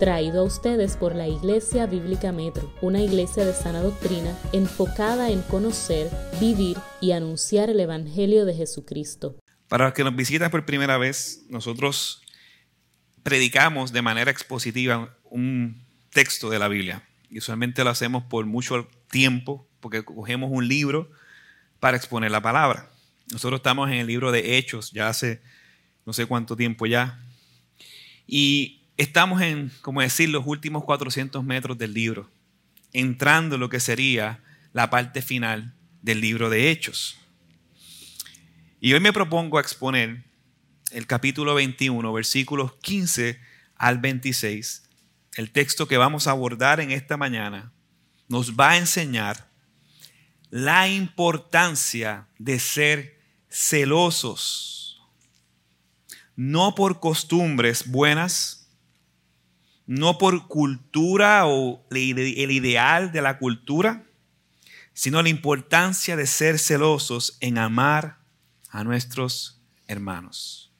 traído a ustedes por la Iglesia Bíblica Metro, una iglesia de sana doctrina enfocada en conocer, vivir y anunciar el Evangelio de Jesucristo. Para los que nos visitan por primera vez, nosotros predicamos de manera expositiva un texto de la Biblia. Y usualmente lo hacemos por mucho tiempo, porque cogemos un libro para exponer la palabra. Nosotros estamos en el libro de Hechos ya hace no sé cuánto tiempo ya. Y estamos en, como decir, los últimos 400 metros del libro, entrando en lo que sería la parte final del libro de Hechos. Y hoy me propongo exponer el capítulo 21, versículos 15 al 26. El texto que vamos a abordar en esta mañana nos va a enseñar la importancia de ser celosos, no por costumbres buenas, no por cultura o el ideal de la cultura, sino la importancia de ser celosos en amar a nuestros hermanos.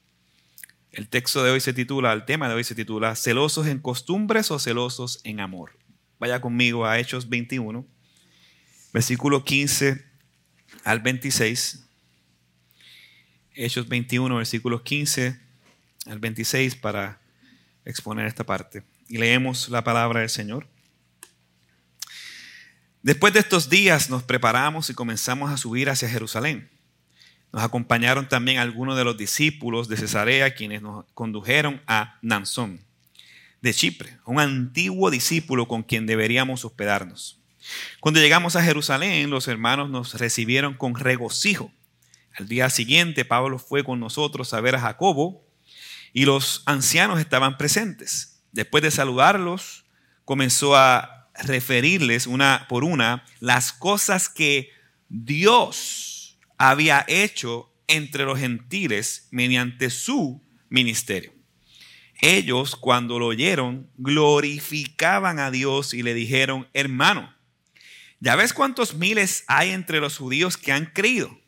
El texto de hoy se titula, el tema de hoy se titula, ¿celosos en costumbres o celosos en amor? Vaya conmigo a Hechos 21, versículo 15 al 26. Hechos 21, versículos 15 al 26 para exponer esta parte. Y leemos la palabra del Señor. Después de estos días nos preparamos y comenzamos a subir hacia Jerusalén. Nos acompañaron también algunos de los discípulos de Cesarea quienes nos condujeron a Nansón, de Chipre, un antiguo discípulo con quien deberíamos hospedarnos. Cuando llegamos a Jerusalén, los hermanos nos recibieron con regocijo al día siguiente, Pablo fue con nosotros a ver a Jacobo y los ancianos estaban presentes. Después de saludarlos, comenzó a referirles una por una las cosas que Dios había hecho entre los gentiles mediante su ministerio. Ellos, cuando lo oyeron, glorificaban a Dios y le dijeron, hermano, ¿ya ves cuántos miles hay entre los judíos que han creído?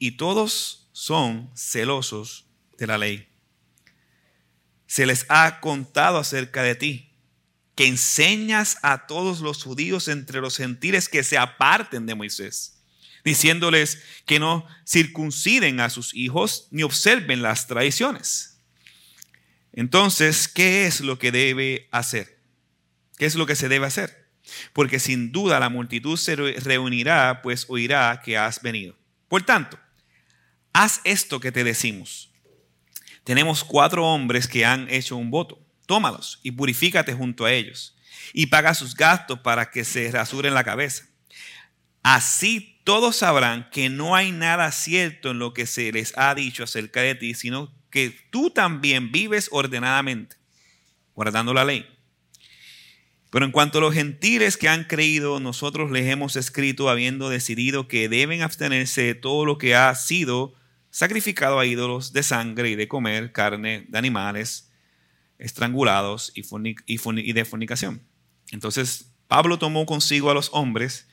y todos son celosos de la ley. Se les ha contado acerca de ti, que enseñas a todos los judíos entre los gentiles que se aparten de Moisés, diciéndoles que no circunciden a sus hijos ni observen las tradiciones. Entonces, ¿qué es lo que debe hacer? ¿Qué es lo que se debe hacer? Porque sin duda la multitud se reunirá, pues oirá que has venido. Por tanto, haz esto que te decimos. Tenemos cuatro hombres que han hecho un voto. Tómalos y purifícate junto a ellos y paga sus gastos para que se rasuren la cabeza. Así todos sabrán que no hay nada cierto en lo que se les ha dicho acerca de ti, sino que tú también vives ordenadamente, guardando la ley. Pero en cuanto a los gentiles que han creído, nosotros les hemos escrito habiendo decidido que deben abstenerse de todo lo que ha sido sacrificado a ídolos de sangre y de comer carne de animales estrangulados y, de fornicación. Entonces Pablo tomó consigo a los hombres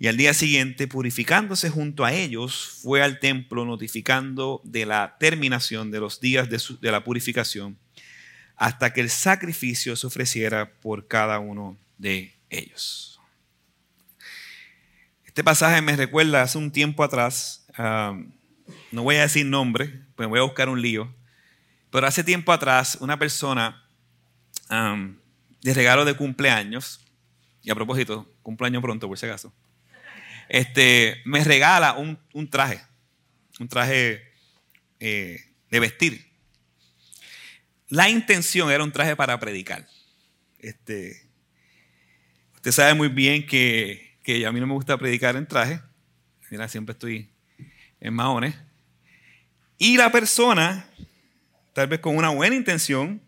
y al día siguiente, purificándose junto a ellos, fue al templo notificando de la terminación de los días de, de la purificación hasta que el sacrificio se ofreciera por cada uno de ellos. Este pasaje me recuerda hace un tiempo atrás, no voy a decir nombre, pues voy a buscar un lío, pero hace tiempo atrás una persona de regalo de cumpleaños, y a propósito, cumpleaños pronto por si acaso, este, me regala un, traje, un traje eh, de vestir. La intención era un traje para predicar. Este, usted sabe muy bien que, que a mí no me gusta predicar en traje. Mira, siempre estoy en maones. Y la persona, tal vez con una buena intención,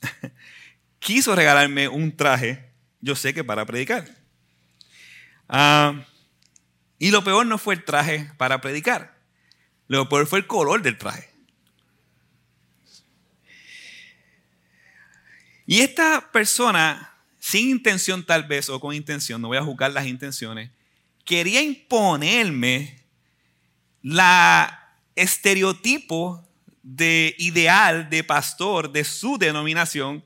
quiso regalarme un traje, yo sé que para predicar. Ah, y lo peor no fue el traje para predicar, lo peor fue el color del traje. Y esta persona, sin intención tal vez o con intención, no voy a juzgar las intenciones, quería imponerme la estereotipo de ideal de pastor de su denominación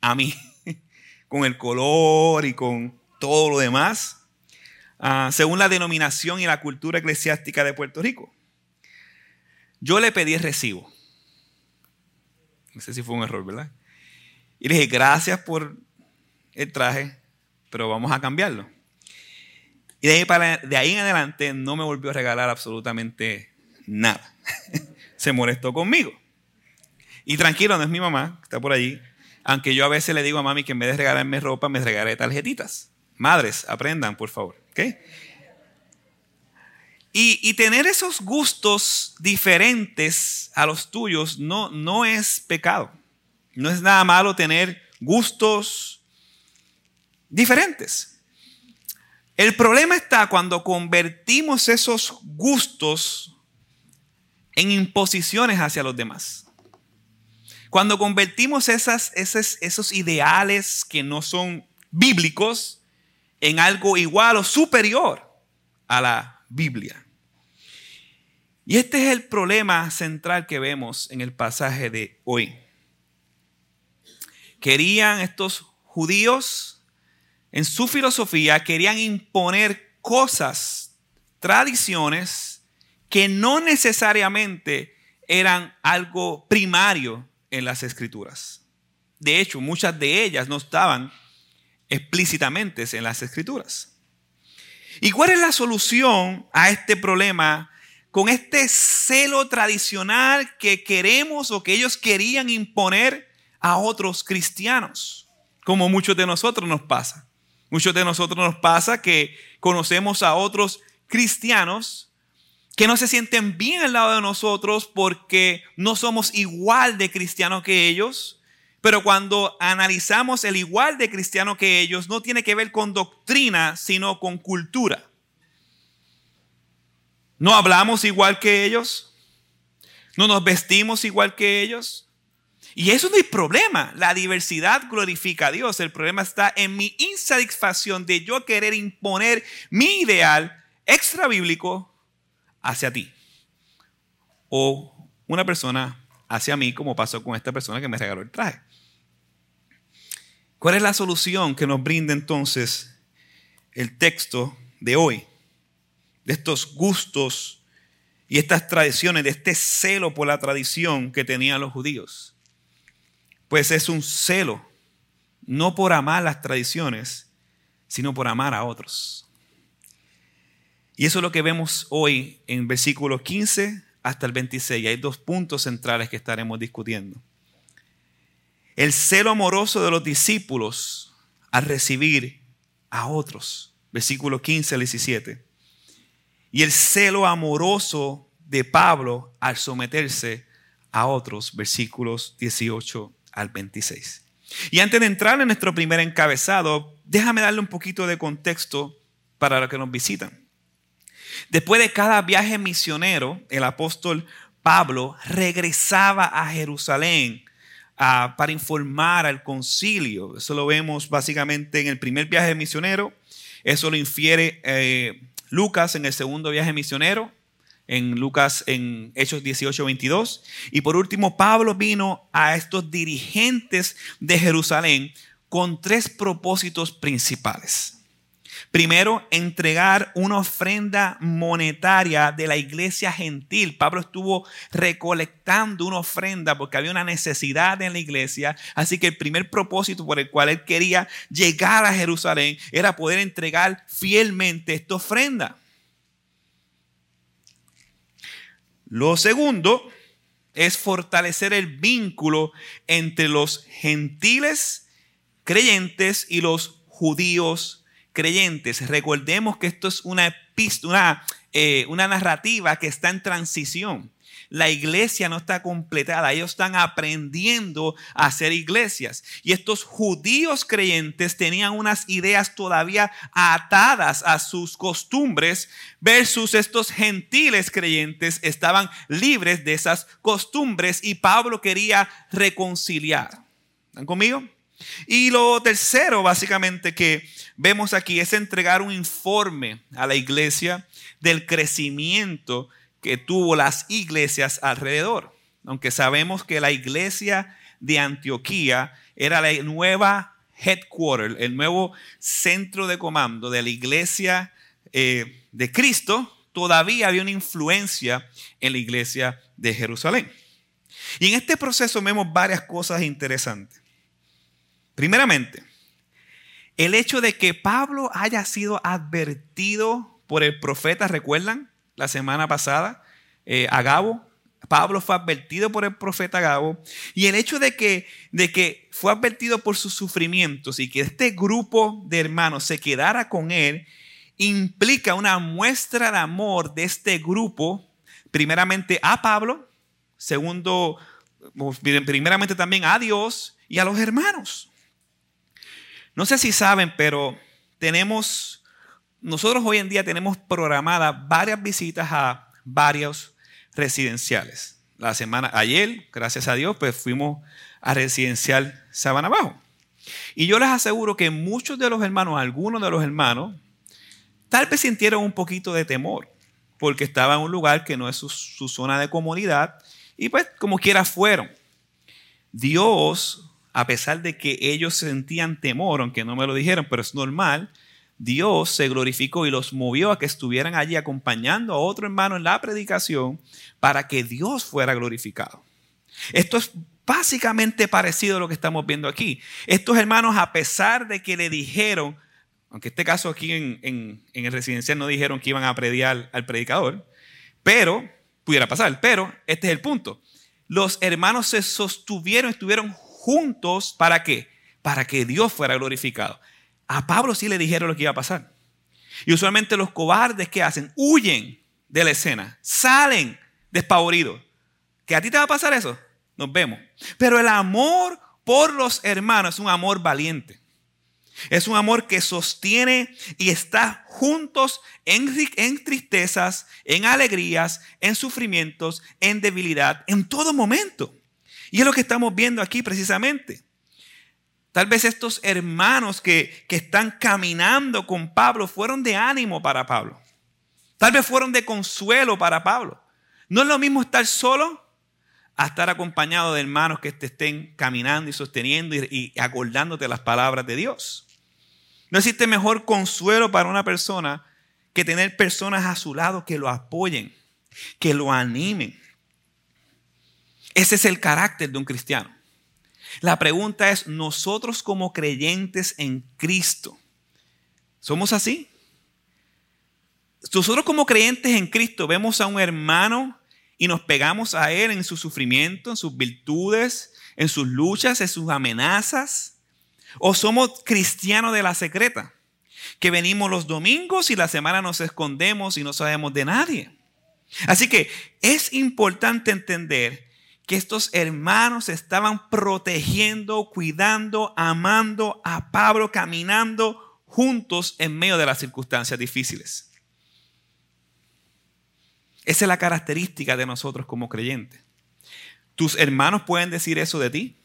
a mí, con el color y con todo lo demás, ah, según la denominación y la cultura eclesiástica de Puerto Rico. Yo le pedí el recibo. No sé si fue un error, ¿verdad? Y le dije, gracias por el traje, pero vamos a cambiarlo. Y de ahí, para, de ahí en adelante no me volvió a regalar absolutamente nada. Se molestó conmigo. Y tranquilo, no es mi mamá, está por allí. Aunque yo a veces le digo a mami que en vez de regalarme ropa, me regalé tarjetitas. Madres, aprendan, por favor. Y, y, tener esos gustos diferentes a los tuyos no, no es pecado. No es nada malo tener gustos diferentes. El problema está cuando convertimos esos gustos en imposiciones hacia los demás. Cuando convertimos esas, esos ideales que no son bíblicos en algo igual o superior a la Biblia. Y este es el problema central que vemos en el pasaje de hoy. Querían estos judíos, en su filosofía, querían imponer cosas, tradiciones, que no necesariamente eran algo primario en las escrituras. De hecho, muchas de ellas no estaban explícitamente en las escrituras. ¿Y cuál es la solución a este problema con este celo tradicional que queremos o que ellos querían imponer a otros cristianos? Como muchos de nosotros nos pasa. Muchos de nosotros nos pasa que conocemos a otros cristianos que no se sienten bien al lado de nosotros porque no somos igual de cristianos que ellos. Pero cuando analizamos el igual de cristiano que ellos, no tiene que ver con doctrina, sino con cultura. No hablamos igual que ellos. No nos vestimos igual que ellos. Y eso no hay problema. La diversidad glorifica a Dios. El problema está en mi insatisfacción de yo querer imponer mi ideal extra bíblico hacia ti. O una persona hacia mí, como pasó con esta persona que me regaló el traje. ¿Cuál es la solución que nos brinda entonces el texto de hoy? De estos gustos y estas tradiciones, de este celo por la tradición que tenían los judíos. Pues es un celo, no por amar las tradiciones, sino por amar a otros. Y eso es lo que vemos hoy en versículos 15 hasta el 26. Hay dos puntos centrales que estaremos discutiendo. El celo amoroso de los discípulos al recibir a otros. Versículo 15 al 17. Y el celo amoroso de Pablo al someterse a otros. Versículos 18 al 26. Y antes de entrar en nuestro primer encabezado, déjame darle un poquito de contexto para los que nos visitan. Después de cada viaje misionero, el apóstol Pablo regresaba a Jerusalén ah, para informar al concilio. Eso lo vemos básicamente en el primer viaje misionero. Eso lo infiere eh, Lucas en el segundo viaje misionero, en Lucas en Hechos 18, 22. Y por último, Pablo vino a estos dirigentes de Jerusalén con tres propósitos principales. Primero, entregar una ofrenda monetaria de la iglesia gentil. Pablo estuvo recolectando una ofrenda porque había una necesidad en la iglesia. Así que el primer propósito por el cual él quería llegar a Jerusalén era poder entregar fielmente esta ofrenda. Lo segundo es fortalecer el vínculo entre los gentiles creyentes y los judíos creyentes, recordemos que esto es una, una, eh, una narrativa que está en transición. La iglesia no está completada, ellos están aprendiendo a hacer iglesias. Y estos judíos creyentes tenían unas ideas todavía atadas a sus costumbres versus estos gentiles creyentes estaban libres de esas costumbres y Pablo quería reconciliar. ¿Están conmigo? Y lo tercero, básicamente, que vemos aquí es entregar un informe a la iglesia del crecimiento que tuvo las iglesias alrededor. Aunque sabemos que la iglesia de Antioquía era la nueva headquarter, el nuevo centro de comando de la iglesia eh, de Cristo, todavía había una influencia en la iglesia de Jerusalén. Y en este proceso vemos varias cosas interesantes. Primeramente, el hecho de que Pablo haya sido advertido por el profeta, ¿recuerdan? La semana pasada, eh, Agabo, Pablo fue advertido por el profeta Gabo y el hecho de que, de que fue advertido por sus sufrimientos y que este grupo de hermanos se quedara con él implica una muestra de amor de este grupo, primeramente a Pablo, segundo, primeramente también a Dios y a los hermanos. No sé si saben, pero tenemos, nosotros hoy en día tenemos programadas varias visitas a varios residenciales. La semana, ayer, gracias a Dios, pues fuimos a residencial Sabana Bajo. Y yo les aseguro que muchos de los hermanos, algunos de los hermanos, tal vez sintieron un poquito de temor, porque estaba en un lugar que no es su, su zona de comodidad, y pues como quiera fueron. Dios, a pesar de que ellos sentían temor, aunque no me lo dijeron, pero es normal, Dios se glorificó y los movió a que estuvieran allí acompañando a otro hermano en la predicación para que Dios fuera glorificado. Esto es básicamente parecido a lo que estamos viendo aquí. Estos hermanos, a pesar de que le dijeron, aunque este caso aquí en, el residencial no dijeron que iban a predicar al predicador, pero, pudiera pasar, pero este es el punto. Los hermanos se sostuvieron, estuvieron juntos, ¿para qué? Para que Dios fuera glorificado. A Pablo sí le dijeron lo que iba a pasar. Y usualmente los cobardes que hacen, huyen de la escena, salen despavoridos. ¿Que a ti te va a pasar eso? Nos vemos. Pero el amor por los hermanos es un amor valiente. Es un amor que sostiene y está juntos en, en, tristezas, en alegrías, en sufrimientos, en debilidad, en todo momento. Y es lo que estamos viendo aquí precisamente. Tal vez estos hermanos que, están caminando con Pablo fueron de ánimo para Pablo. Tal vez fueron de consuelo para Pablo. No es lo mismo estar solo a estar acompañado de hermanos que te estén caminando y sosteniendo y, y acordándote las palabras de Dios. No existe mejor consuelo para una persona que tener personas a su lado que lo apoyen, que lo animen. Ese es el carácter de un cristiano. La pregunta es, nosotros como creyentes en Cristo, ¿somos así? Nosotros como creyentes en Cristo vemos a un hermano y nos pegamos a él en su sufrimiento, en sus virtudes, en sus luchas, en sus amenazas. ¿O somos cristianos de la secreta? Que venimos los domingos y la semana nos escondemos y no sabemos de nadie. Así que es importante entender que estos hermanos estaban protegiendo, cuidando, amando a Pablo, caminando juntos en medio de las circunstancias difíciles. Esa es la característica de nosotros como creyentes. ¿Tus hermanos pueden decir eso de ti?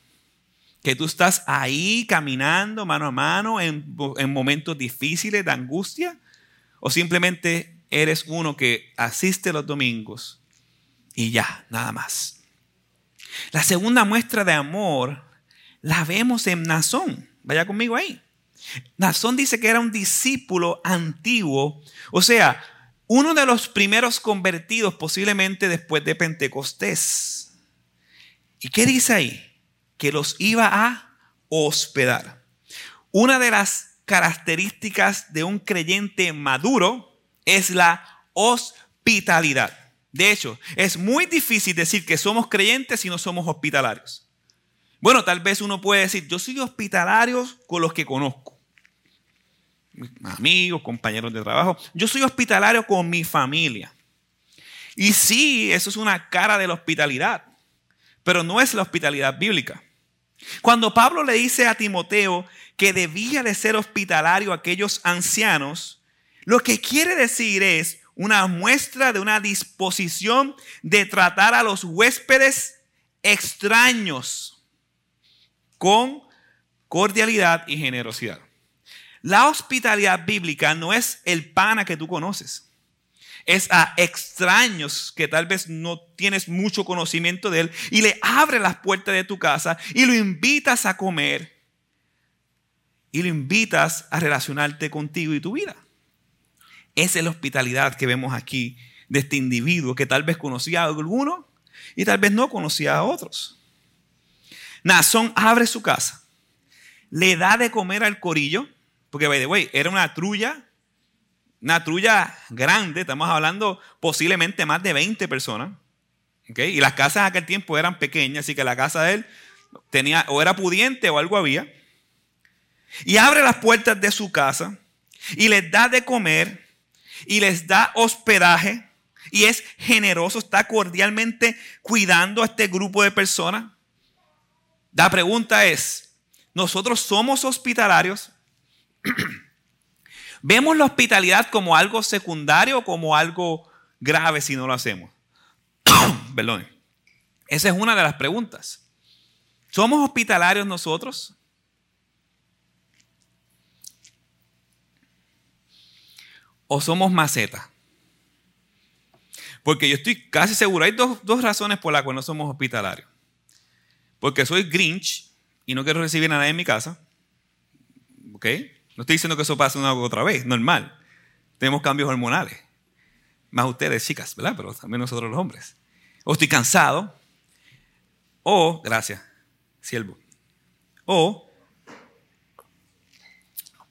Que tú estás ahí caminando mano a mano en, en momentos difíciles de angustia. ¿O simplemente eres uno que asiste los domingos y ya, nada más? La segunda muestra de amor la vemos en Nazón. Vaya conmigo ahí. Nazón dice que era un discípulo antiguo, o sea, uno de los primeros convertidos posiblemente después de Pentecostés. ¿Y qué dice ahí? Que los iba a hospedar. Una de las características de un creyente maduro es la hospitalidad. De hecho, es muy difícil decir que somos creyentes si no somos hospitalarios. Bueno, tal vez uno puede decir, yo soy hospitalario con los que conozco. Amigos, compañeros de trabajo. Yo soy hospitalario con mi familia. Y sí, eso es una cara de la hospitalidad, pero no es la hospitalidad bíblica. Cuando Pablo le dice a Timoteo que debía de ser hospitalario a aquellos ancianos, lo que quiere decir es, una muestra de una disposición de tratar a los huéspedes extraños con cordialidad y generosidad. La hospitalidad bíblica no es el pana que tú conoces. es a extraños que tal vez no tienes mucho conocimiento de él y le abre las puertas de tu casa y lo invitas a comer y lo invitas a relacionarte contigo y tu vida. Esa es la hospitalidad que vemos aquí de este individuo que tal vez conocía a alguno y tal vez no conocía a otros. Nazón abre su casa, le da de comer al corillo, porque by the way, era una trulla, una trulla grande, estamos hablando posiblemente más de 20 personas. Y las casas en aquel tiempo eran pequeñas, así que la casa de él tenía o era pudiente o algo había. Y abre las puertas de su casa y les da de comer y les da hospedaje y es generoso, está cordialmente cuidando a este grupo de personas. La pregunta es, ¿nosotros somos hospitalarios? ¿Vemos la hospitalidad como algo secundario o como algo grave si no lo hacemos? Perdón. Esa es una de las preguntas. ¿Somos hospitalarios nosotros? ¿O somos macetas? Porque yo estoy casi seguro, hay dos, razones por las cuales no somos hospitalarios. Porque soy Grinch y no quiero recibir a nadie en mi casa. ¿Ok? No estoy diciendo que eso pase una otra vez, normal. Tenemos cambios hormonales. Más ustedes, chicas, ¿verdad? Pero también nosotros los hombres. O estoy cansado. O, gracias, siervo. O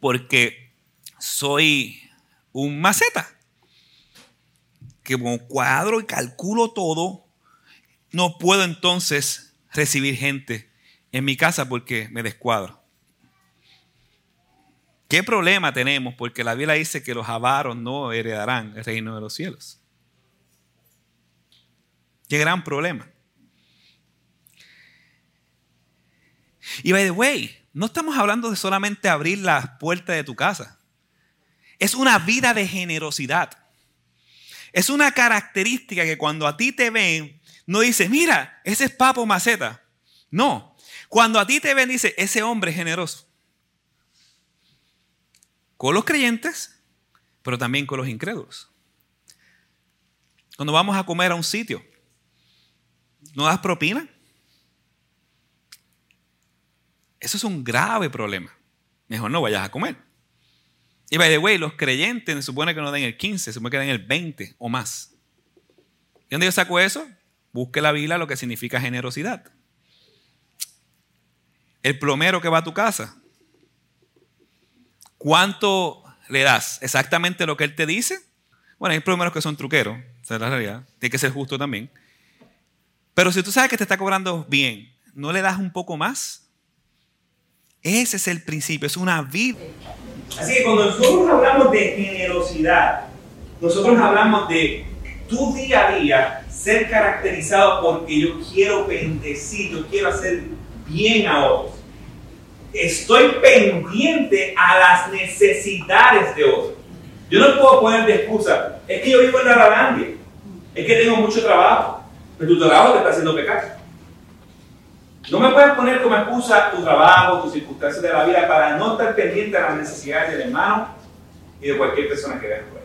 porque soy un maceta que como cuadro y calculo todo, no puedo entonces recibir gente en mi casa porque me descuadro. ¿Qué problema tenemos? Porque la Biblia dice que los avaros no heredarán el reino de los cielos. Qué gran problema. Y by the way, no estamos hablando de solamente abrir las puertas de tu casa. Es una vida de generosidad. Es una característica que cuando a ti te ven, no dices, mira, ese es Papo Maceta. No. Cuando a ti te ven, dice, ese hombre es generoso. Con los creyentes, pero también con los incrédulos. Cuando vamos a comer a un sitio, ¿no das propina? Eso es un grave problema. Mejor no vayas a comer. Y by the way, los creyentes se supone que no den el 15, se supone que den el 20 o más. ¿Y dónde yo saco eso? Busque la Biblia lo que significa generosidad. El plomero que va a tu casa, ¿cuánto le das? ¿Exactamente lo que él te dice? Bueno, hay plomeros que son truqueros, esa es la realidad. Tiene que ser justo también. Pero si tú sabes que te está cobrando bien, ¿no le das un poco más? Ese es el principio, es una vida. Así que cuando nosotros hablamos de generosidad, nosotros hablamos de tu día a día ser caracterizado porque yo quiero bendecir, yo quiero hacer bien a otros. Estoy pendiente a las necesidades de otros. Yo no puedo poner de excusa, es que yo vivo en la Ralandia, es que tengo mucho trabajo, pero tu trabajo te está haciendo pecar. No me puedes poner como excusa tu trabajo, tus circunstancias de la vida para no estar pendiente de las necesidades del hermano y de cualquier persona que veas por.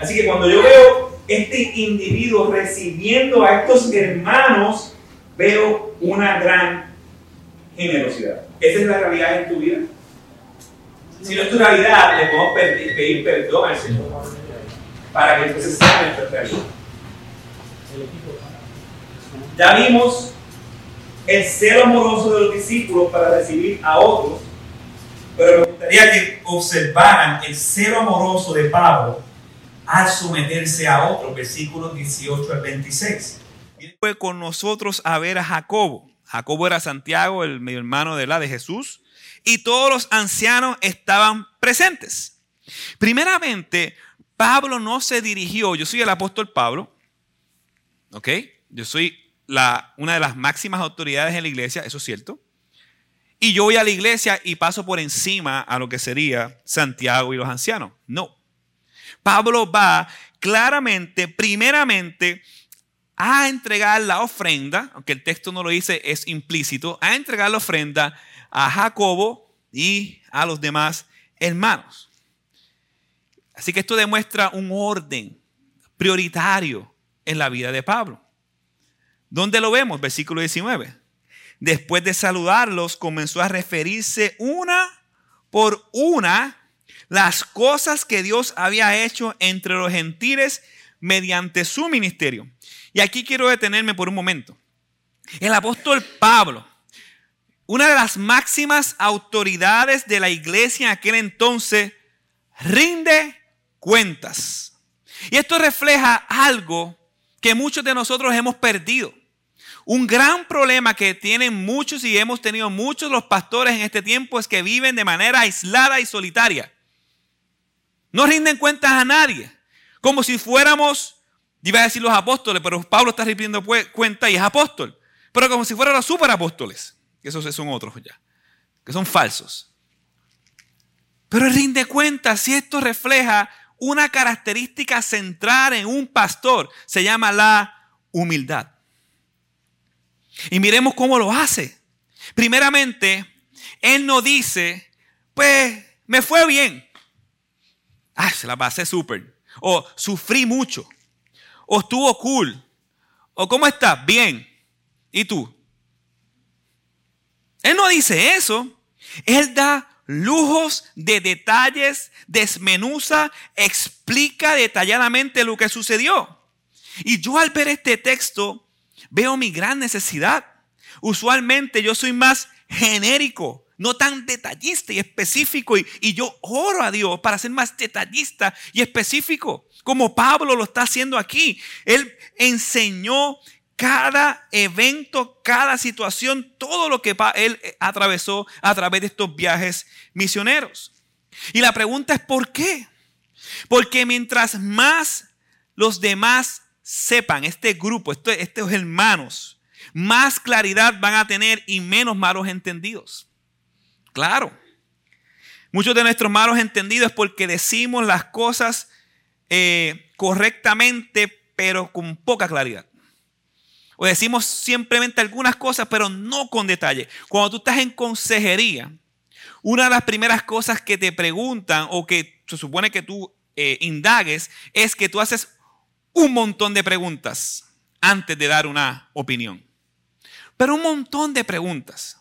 Así que cuando yo veo este individuo recibiendo a estos hermanos, veo una gran generosidad. ¿Esa es la realidad en tu vida? Si no es tu realidad, le podemos pedir, perdón al Señor para que entonces sea nuestra realidad. Ya vimos el celo amoroso de los discípulos para recibir a otros, pero me gustaría que observaran el celo amoroso de Pablo al someterse a otros, versículos 18 al 26. Fue con nosotros a ver a Jacobo. Jacobo era Santiago, el medio hermano de la de Jesús, y todos los ancianos estaban presentes. Primeramente, Pablo no se dirigió, yo soy el apóstol Pablo, ¿ok? Yo soy una de las máximas autoridades en la iglesia, eso es cierto. Y yo voy a la iglesia y paso por encima a lo que sería Santiago y los ancianos. No. Pablo va claramente, primeramente, a entregar la ofrenda, aunque el texto no lo dice, es implícito, a entregar la ofrenda a Jacobo y a los demás hermanos. Así que esto demuestra un orden. prioritario en la vida de Pablo. ¿Dónde lo vemos? Versículo 19. Después de saludarlos, comenzó a referirse una por una las cosas que Dios había hecho entre los gentiles mediante su ministerio. Y aquí quiero detenerme por un momento. El apóstol Pablo, una de las máximas autoridades de la iglesia en aquel entonces, rinde cuentas. Y esto refleja algo que muchos de nosotros hemos perdido. Un gran problema que tienen muchos y hemos tenido muchos los pastores en este tiempo es que viven de manera aislada y solitaria. No rinden cuentas a nadie, como si fuéramos, iba a decir los apóstoles, pero Pablo está rindiendo cuenta y es apóstol, pero como si fueran los superapóstoles, que esos son otros ya, que son falsos. Pero rinde cuentas si esto refleja una característica central en un pastor, se llama la humildad. Y miremos cómo lo hace. Primeramente, él no dice, pues me fue bien. Ah, se la pasé súper. O sufrí mucho. O estuvo cool. O cómo estás? Bien. ¿Y tú? Él no dice eso. Él da lujos de detalles, desmenuza, explica detalladamente lo que sucedió. Y yo al ver este texto veo mi gran necesidad. Usualmente yo soy más genérico, no tan detallista y específico. Y, y, yo oro a Dios para ser más detallista y específico, como Pablo lo está haciendo aquí. Él enseñó cada evento, cada situación, todo lo que él atravesó a través de estos viajes misioneros. Y la pregunta es, ¿por qué? Porque mientras más los demás sepan, este grupo, estos hermanos, más claridad van a tener y menos malos entendidos. Claro. Muchos de nuestros malos entendidos es porque decimos las cosas eh, correctamente, pero con poca claridad. O decimos simplemente algunas cosas, pero no con detalle. Cuando tú estás en consejería, una de las primeras cosas que te preguntan o que se supone que tú eh, indagues es que tú haces un montón de preguntas antes de dar una opinión. Pero un montón de preguntas.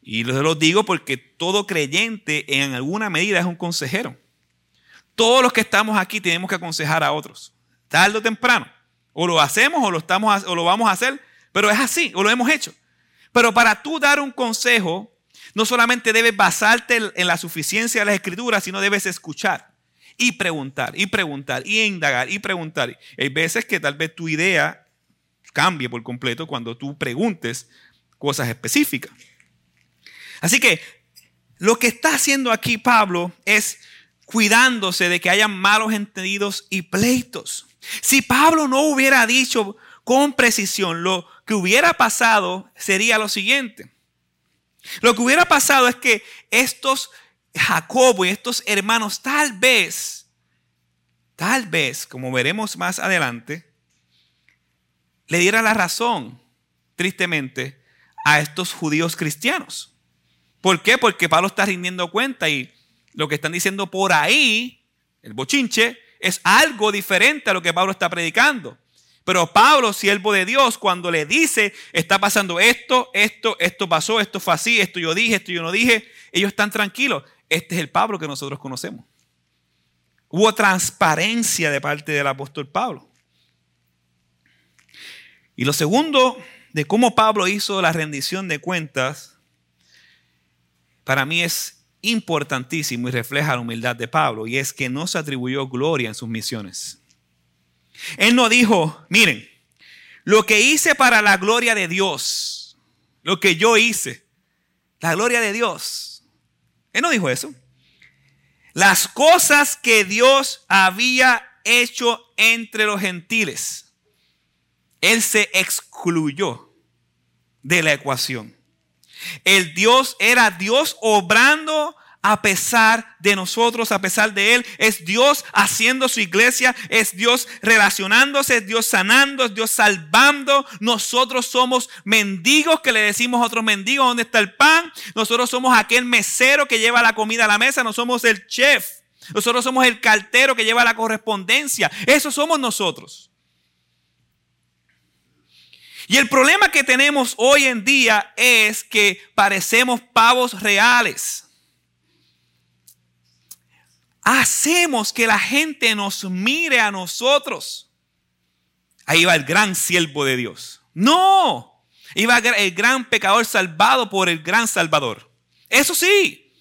Y lo digo porque todo creyente en alguna medida es un consejero. Todos los que estamos aquí tenemos que aconsejar a otros, tarde o temprano. O lo hacemos o lo, estamos, o lo vamos a hacer, pero es así, o lo hemos hecho. Pero para tú dar un consejo, no solamente debes basarte en la suficiencia de las escrituras, sino debes escuchar y preguntar y preguntar y indagar y preguntar. Hay veces que tal vez tu idea cambie por completo cuando tú preguntes cosas específicas. Así que lo que está haciendo aquí Pablo es cuidándose de que haya malos entendidos y pleitos. Si Pablo no hubiera dicho con precisión lo que hubiera pasado, sería lo siguiente. Lo que hubiera pasado es que estos Jacobo y estos hermanos tal vez, tal vez, como veremos más adelante, le diera la razón, tristemente, a estos judíos cristianos. ¿Por qué? Porque Pablo está rindiendo cuenta y lo que están diciendo por ahí, el bochinche, es algo diferente a lo que Pablo está predicando. Pero Pablo, siervo de Dios, cuando le dice, está pasando esto, esto, esto pasó, esto fue así, esto yo dije, esto yo no dije, ellos están tranquilos. Este es el Pablo que nosotros conocemos. Hubo transparencia de parte del apóstol Pablo. Y lo segundo de cómo Pablo hizo la rendición de cuentas, para mí es importantísimo y refleja la humildad de Pablo, y es que no se atribuyó gloria en sus misiones. Él no dijo, miren, lo que hice para la gloria de Dios, lo que yo hice, la gloria de Dios, él no dijo eso. Las cosas que Dios había hecho entre los gentiles. Él se excluyó de la ecuación. El Dios era Dios obrando a pesar de nosotros, a pesar de Él. Es Dios haciendo su iglesia, es Dios relacionándose, es Dios sanando, es Dios salvando. Nosotros somos mendigos que le decimos a otros mendigos dónde está el pan. Nosotros somos aquel mesero que lleva la comida a la mesa, no somos el chef. Nosotros somos el cartero que lleva la correspondencia. Eso somos nosotros. Y el problema que tenemos hoy en día es que parecemos pavos reales. Hacemos que la gente nos mire a nosotros. Ahí va el gran siervo de Dios. No, iba el gran pecador salvado por el gran Salvador. Eso sí.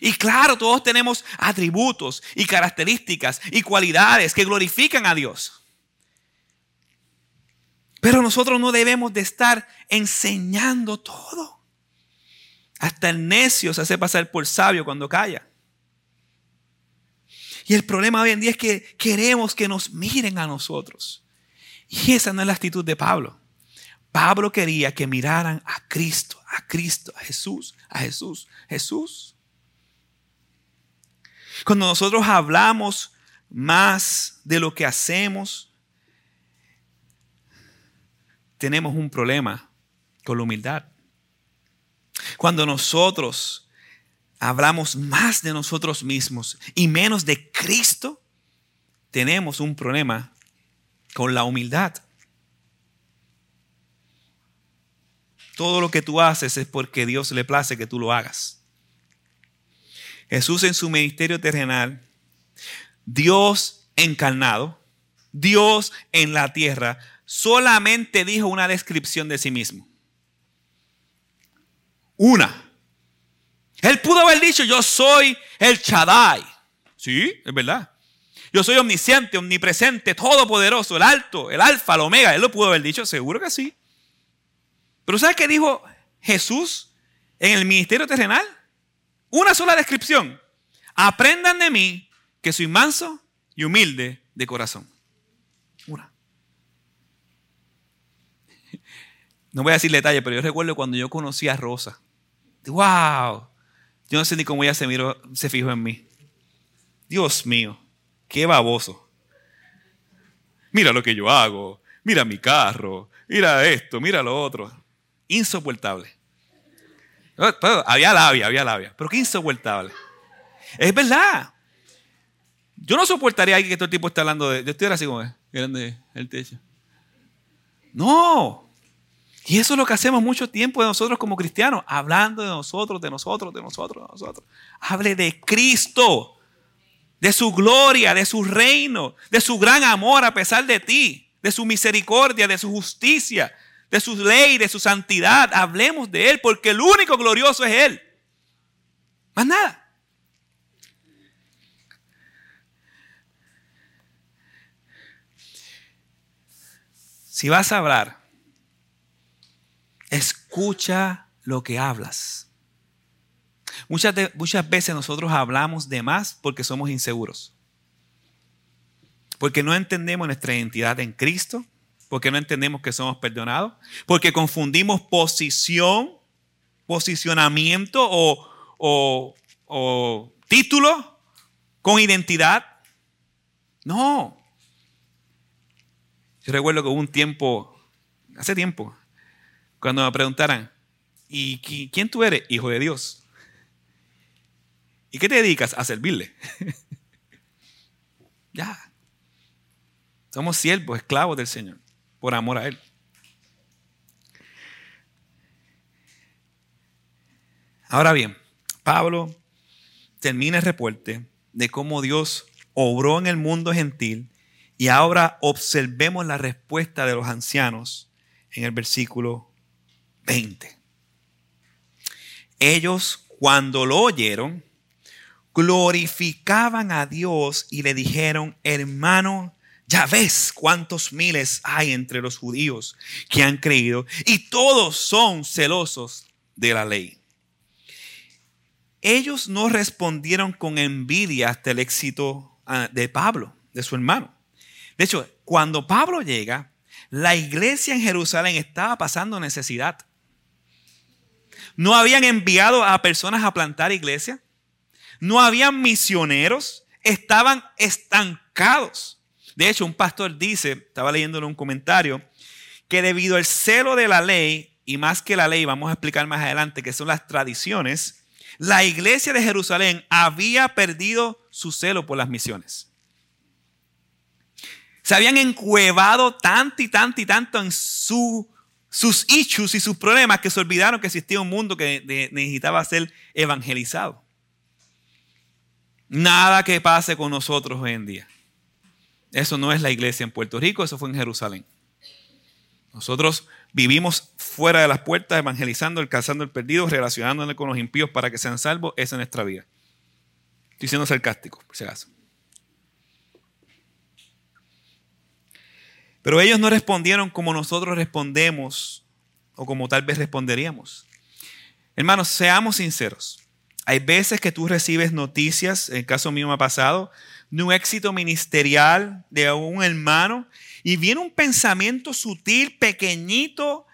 Y claro, todos tenemos atributos y características y cualidades que glorifican a Dios. Pero nosotros no debemos de estar enseñando todo. Hasta el necio se hace pasar por sabio cuando calla. Y el problema hoy en día es que queremos que nos miren a nosotros. Y esa no es la actitud de Pablo. Pablo quería que miraran a Cristo, a Cristo, a Jesús, a Jesús, Jesús. Cuando nosotros hablamos más de lo que hacemos, tenemos un problema con la humildad. Cuando nosotros hablamos más de nosotros mismos y menos de Cristo, tenemos un problema con la humildad. Todo lo que tú haces es porque Dios le place que tú lo hagas. Jesús en su ministerio terrenal, Dios encarnado, Dios en la tierra, solamente dijo una descripción de sí mismo. Una. Él pudo haber dicho, yo soy el Chadai. Sí, es verdad. Yo soy omnisciente, omnipresente, todopoderoso, el alto, el alfa, el omega. Él lo pudo haber dicho, seguro que sí. Pero ¿sabes qué dijo Jesús en el ministerio terrenal? Una sola descripción. Aprendan de mí que soy manso y humilde de corazón. Una. No voy a decir detalles, pero yo recuerdo cuando yo conocí a Rosa. ¡Wow! Yo no sé ni cómo ella se miró, se fijó en mí. Dios mío, qué baboso. Mira lo que yo hago, mira mi carro, mira esto, mira lo otro. Insoportable. Había labia, había labia, pero qué insoportable. Es verdad. Yo no soportaría a alguien que todo el tiempo está hablando de. Yo estoy así como grande el techo. No. Y eso es lo que hacemos mucho tiempo de nosotros como cristianos, hablando de nosotros, de nosotros, de nosotros, de nosotros. Hable de Cristo, de su gloria, de su reino, de su gran amor a pesar de ti, de su misericordia, de su justicia, de su ley, de su santidad. Hablemos de Él, porque el único glorioso es Él. Más nada. Si vas a hablar Escucha lo que hablas. Muchas, muchas veces nosotros hablamos de más porque somos inseguros. Porque no entendemos nuestra identidad en Cristo. Porque no entendemos que somos perdonados. Porque confundimos posición, posicionamiento o, o título con identidad. No. Yo recuerdo que hubo un tiempo, hace tiempo, cuando me preguntaran, ¿y quién tú eres? Hijo de Dios. ¿Y qué te dedicas? A servirle. ya. Somos siervos, esclavos del Señor, por amor a Él. Ahora bien, Pablo termina el reporte de cómo Dios obró en el mundo gentil y ahora observemos la respuesta de los ancianos en el versículo 20. Ellos cuando lo oyeron, glorificaban a Dios y le dijeron, hermano, ya ves cuántos miles hay entre los judíos que han creído y todos son celosos de la ley. Ellos no respondieron con envidia hasta el éxito ah, de Pablo, de su hermano. De hecho, cuando Pablo llega, la iglesia en Jerusalén estaba pasando necesidad no habían enviado a personas a plantar iglesia, no habían misioneros, estaban estancados. De hecho, un pastor dice, estaba leyéndole un comentario, que debido al celo de la ley, y más que la ley, vamos a explicar más adelante, que son las tradiciones, la iglesia de Jerusalén había perdido su celo por las misiones. Se habían encuevado tanto y tanto y tanto en su, sus issues y sus problemas que se olvidaron que existía un mundo que necesitaba ser evangelizado. Nada que pase con nosotros hoy en día. Eso no es la iglesia en Puerto Rico, eso fue en Jerusalén. Nosotros vivimos fuera de las puertas, evangelizando, alcanzando el perdido, relacionándonos con los impíos para que sean salvos. Esa es nuestra vida. Estoy siendo sarcástico, por si acaso. Pero ellos no respondieron como nosotros respondemos o como tal vez responderíamos. Hermanos, seamos sinceros. Hay veces que tú recibes noticias, en el caso mío me ha pasado, de un éxito ministerial de un hermano y viene un pensamiento sutil, pequeñito,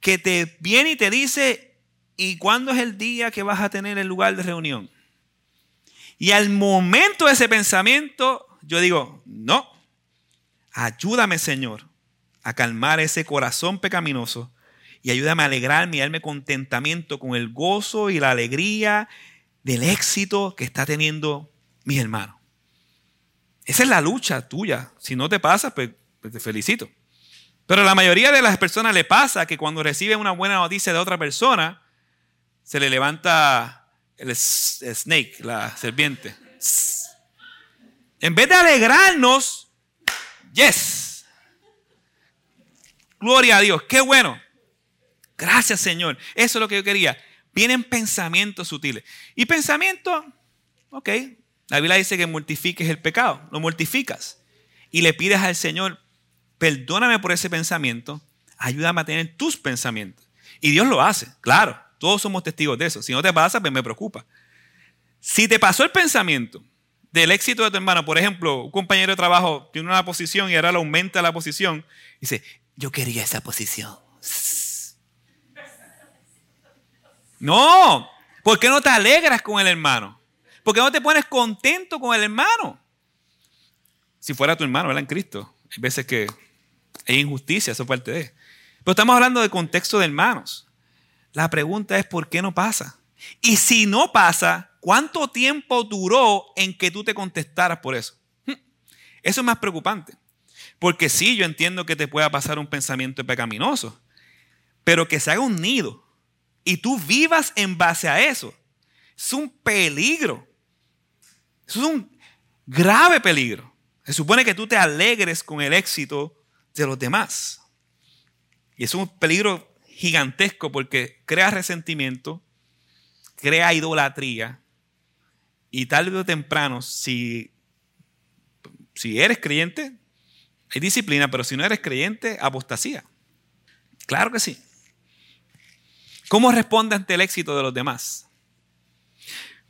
que te viene y te dice, ¿y cuándo es el día que vas a tener el lugar de reunión? Y al momento de ese pensamiento, yo digo, no, ayúdame Señor a calmar ese corazón pecaminoso y ayúdame a alegrarme y darme contentamiento con el gozo y la alegría del éxito que está teniendo mi hermano. Esa es la lucha tuya. Si no te pasa, pues, pues, te felicito. Pero a la mayoría de las personas le pasa que cuando recibe una buena noticia de otra persona, se le levanta el snake, la serpiente. En vez de alegrarnos, yes. Gloria a Dios, qué bueno. Gracias, Señor. Eso es lo que yo quería. Vienen pensamientos sutiles. Y pensamiento, ok, la Biblia dice que mortifiques el pecado, lo mortificas. Y le pides al Señor, perdóname por ese pensamiento, ayúdame a tener tus pensamientos. Y Dios lo hace, claro, todos somos testigos de eso. Si no te pasa, pues me preocupa. Si te pasó el pensamiento del éxito de tu hermano, por ejemplo, un compañero de trabajo tiene una posición y ahora le aumenta la posición, dice, yo quería esa posición. No, ¿por qué no te alegras con el hermano? ¿Por qué no te pones contento con el hermano? Si fuera tu hermano, ¿verdad? En Cristo. Hay veces que hay injusticia, eso es parte de. Pero estamos hablando de contexto de hermanos. La pregunta es, ¿por qué no pasa? Y si no pasa, ¿cuánto tiempo duró en que tú te contestaras por eso? Hmm. Eso es más preocupante. Porque sí, yo entiendo que te pueda pasar un pensamiento pecaminoso, pero que se haga un nido y tú vivas en base a eso, es un peligro. Es un grave peligro. Se supone que tú te alegres con el éxito de los demás. Y es un peligro gigantesco porque crea resentimiento, crea idolatría. Y tarde o temprano, si, si eres creyente, hay disciplina, pero si no eres creyente, apostasía. Claro que sí. ¿Cómo responde ante el éxito de los demás?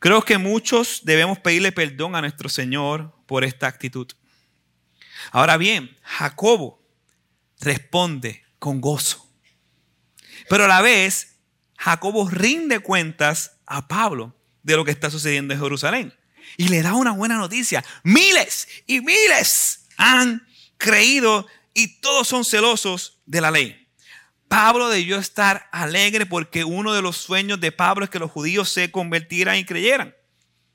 Creo que muchos debemos pedirle perdón a nuestro Señor por esta actitud. Ahora bien, Jacobo responde con gozo. Pero a la vez, Jacobo rinde cuentas a Pablo de lo que está sucediendo en Jerusalén. Y le da una buena noticia. Miles y miles han creído y todos son celosos de la ley. Pablo debió estar alegre porque uno de los sueños de Pablo es que los judíos se convirtieran y creyeran.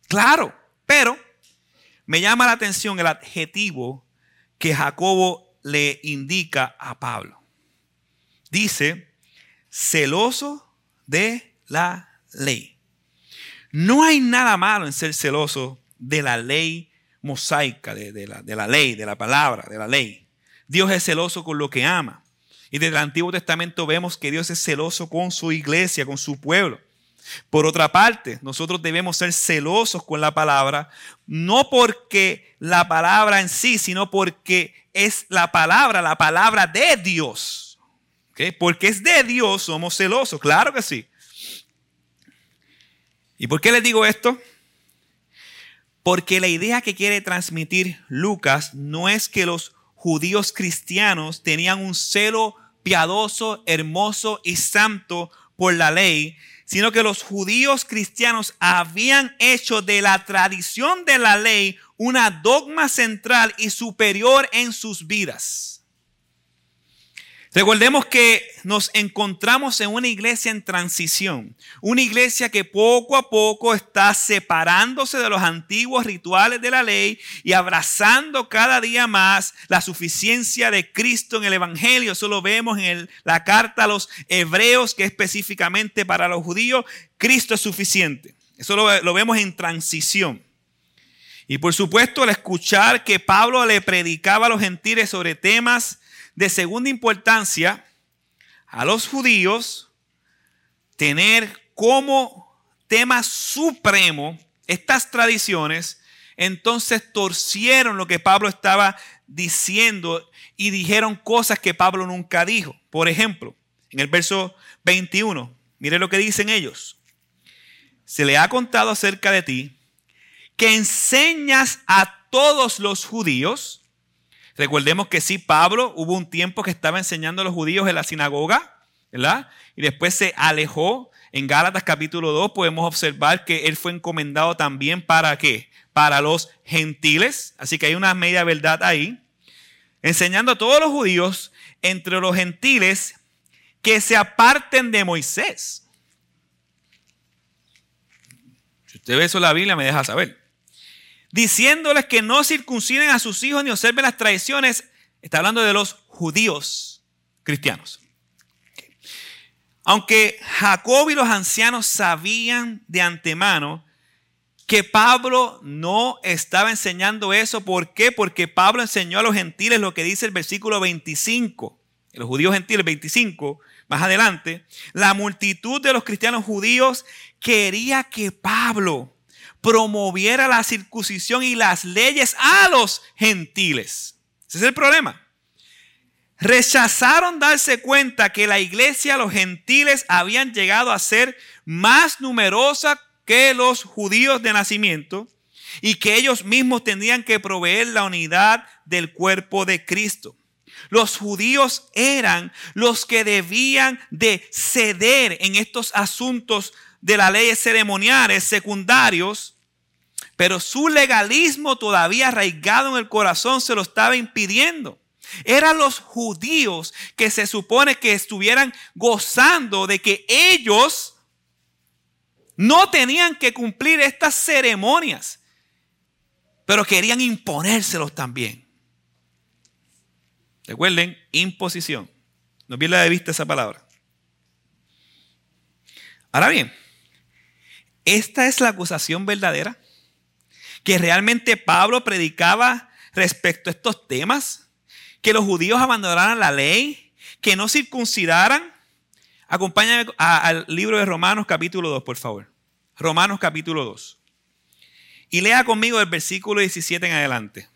Claro, pero me llama la atención el adjetivo que Jacobo le indica a Pablo. Dice, celoso de la ley. No hay nada malo en ser celoso de la ley mosaica, de, la, la ley, de la palabra, de la ley. Dios es celoso con lo que ama. Y desde el Antiguo Testamento vemos que Dios es celoso con su iglesia, con su pueblo. Por otra parte, nosotros debemos ser celosos con la palabra, no porque la palabra en sí, sino porque es la palabra, la palabra de Dios. Porque es de Dios, somos celosos, claro que sí. ¿Y por qué les digo esto? Porque la idea que quiere transmitir Lucas no es que los judíos cristianos tenían un celo piadoso, hermoso y santo por la ley, sino que los judíos cristianos habían hecho de la tradición de la ley una dogma central y superior en sus vidas. Recordemos que nos encontramos en una iglesia en transición, una iglesia que poco a poco está separándose de los antiguos rituales de la ley y abrazando cada día más la suficiencia de Cristo en el Evangelio. Eso lo vemos en la carta a los hebreos, que específicamente para los judíos, Cristo es suficiente. Eso lo, vemos en transición. Y por supuesto, al escuchar que Pablo le predicaba a los gentiles sobre temas de segunda importancia a los judíos tener como tema supremo estas tradiciones, entonces torcieron lo que Pablo estaba diciendo y dijeron cosas que Pablo nunca dijo. Por ejemplo, en el verso 21, mire lo que dicen ellos. Se le ha contado acerca de ti que enseñas a todos los judíos Recordemos que sí, Pablo hubo un tiempo que estaba enseñando a los judíos en la sinagoga, ¿verdad? Y después se alejó. En Gálatas capítulo 2 podemos observar que él fue encomendado también para qué? Para los gentiles. Así que hay una media verdad ahí. Enseñando a todos los judíos entre los gentiles que se aparten de Moisés. Si usted ve eso en la Biblia, me deja saber diciéndoles que no circunciden a sus hijos ni observen las tradiciones. Está hablando de los judíos cristianos. Aunque Jacob y los ancianos sabían de antemano que Pablo no estaba enseñando eso, ¿por qué? Porque Pablo enseñó a los gentiles lo que dice el versículo 25, los judíos gentiles 25, más adelante, la multitud de los cristianos judíos quería que Pablo promoviera la circuncisión y las leyes a los gentiles. Ese es el problema. Rechazaron darse cuenta que la iglesia, los gentiles, habían llegado a ser más numerosa que los judíos de nacimiento y que ellos mismos tendrían que proveer la unidad del cuerpo de Cristo. Los judíos eran los que debían de ceder en estos asuntos de las leyes ceremoniales secundarios pero su legalismo todavía arraigado en el corazón se lo estaba impidiendo. Eran los judíos que se supone que estuvieran gozando de que ellos no tenían que cumplir estas ceremonias, pero querían imponérselos también. Recuerden, imposición. No pierda de vista esa palabra. Ahora bien, esta es la acusación verdadera que realmente Pablo predicaba respecto a estos temas, que los judíos abandonaran la ley, que no circuncidaran. Acompáñame al libro de Romanos capítulo 2, por favor. Romanos capítulo 2. Y lea conmigo el versículo 17 en adelante.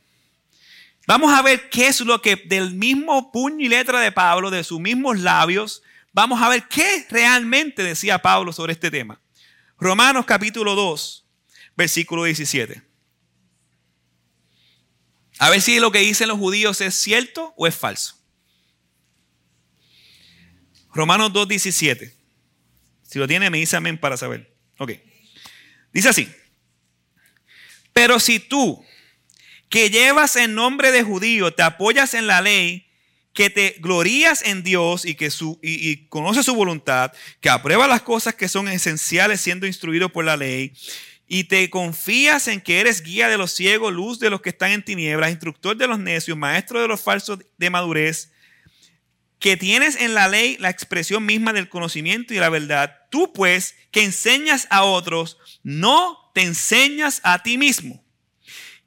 Vamos a ver qué es lo que del mismo puño y letra de Pablo, de sus mismos labios, vamos a ver qué realmente decía Pablo sobre este tema. Romanos capítulo 2, versículo 17. A ver si lo que dicen los judíos es cierto o es falso. Romanos 2.17. Si lo tiene, me dice amén para saber. Ok. Dice así. Pero si tú, que llevas en nombre de judío, te apoyas en la ley, que te glorías en Dios y que su, y, y conoces su voluntad, que aprueba las cosas que son esenciales siendo instruido por la ley, y te confías en que eres guía de los ciegos, luz de los que están en tinieblas, instructor de los necios, maestro de los falsos de madurez, que tienes en la ley la expresión misma del conocimiento y la verdad, tú pues que enseñas a otros, no te enseñas a ti mismo.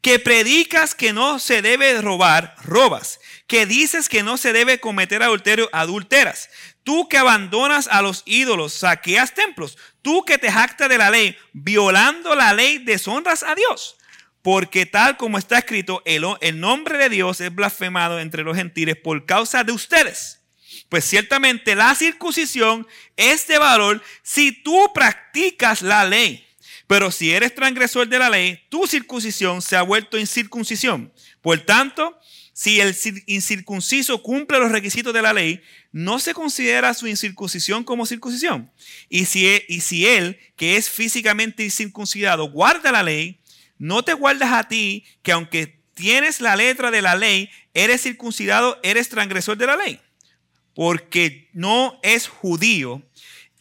Que predicas que no se debe robar, robas. Que dices que no se debe cometer adulterio, adulteras. Tú que abandonas a los ídolos, saqueas templos. Tú que te jactas de la ley, violando la ley, deshonras a Dios. Porque tal como está escrito, el, nombre de Dios es blasfemado entre los gentiles por causa de ustedes. Pues ciertamente la circuncisión es de valor si tú practicas la ley. Pero si eres transgresor de la ley, tu circuncisión se ha vuelto incircuncisión. Por tanto, si el incircunciso cumple los requisitos de la ley, no se considera su incircuncisión como circuncisión. Y si, e, y si él, que es físicamente incircuncidado, guarda la ley, no te guardas a ti, que aunque tienes la letra de la ley, eres circuncidado, eres transgresor de la ley. porque no es judío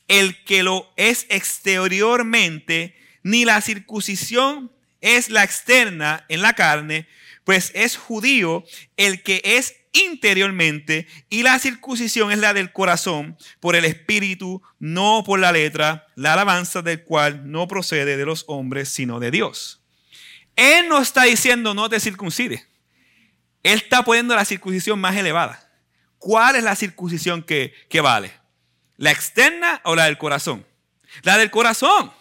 el que lo es exteriormente, ni la circuncisión es la externa en la carne, pues es judío el que es interiormente y la circuncisión es la del corazón por el espíritu, no por la letra, la alabanza del cual no procede de los hombres, sino de Dios. Él no está diciendo no te circuncide. Él está poniendo la circuncisión más elevada. ¿Cuál es la circuncisión que, vale? ¿La externa o la del corazón? La del corazón.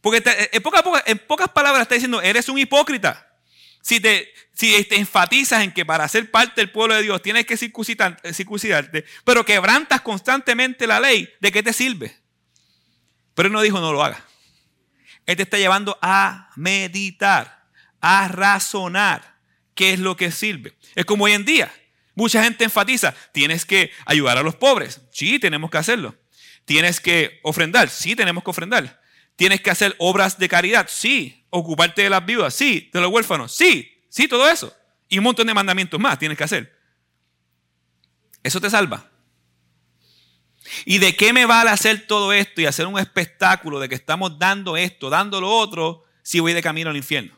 Porque pocas, en pocas palabras está diciendo, eres un hipócrita. Si te, enfatizas en que para ser parte del pueblo de Dios tienes que circuncidarte, pero quebrantas constantemente la ley, ¿de qué te sirve? Pero él no dijo no lo haga. Él te está llevando a meditar, a razonar qué es lo que sirve. Es como hoy en día. Mucha gente enfatiza, tienes que ayudar a los pobres. Sí, tenemos que hacerlo. Tienes que ofrendar. Sí, tenemos que ofrendar. Tienes que hacer obras de caridad. Sí. Ocuparte de las viudas. Sí. De los huérfanos. Sí. Sí, todo eso. Y un montón de mandamientos más tienes que hacer. Eso te salva. ¿Y de qué me vale hacer todo esto y hacer un espectáculo de que estamos dando esto, dando lo otro, si voy de camino al infierno?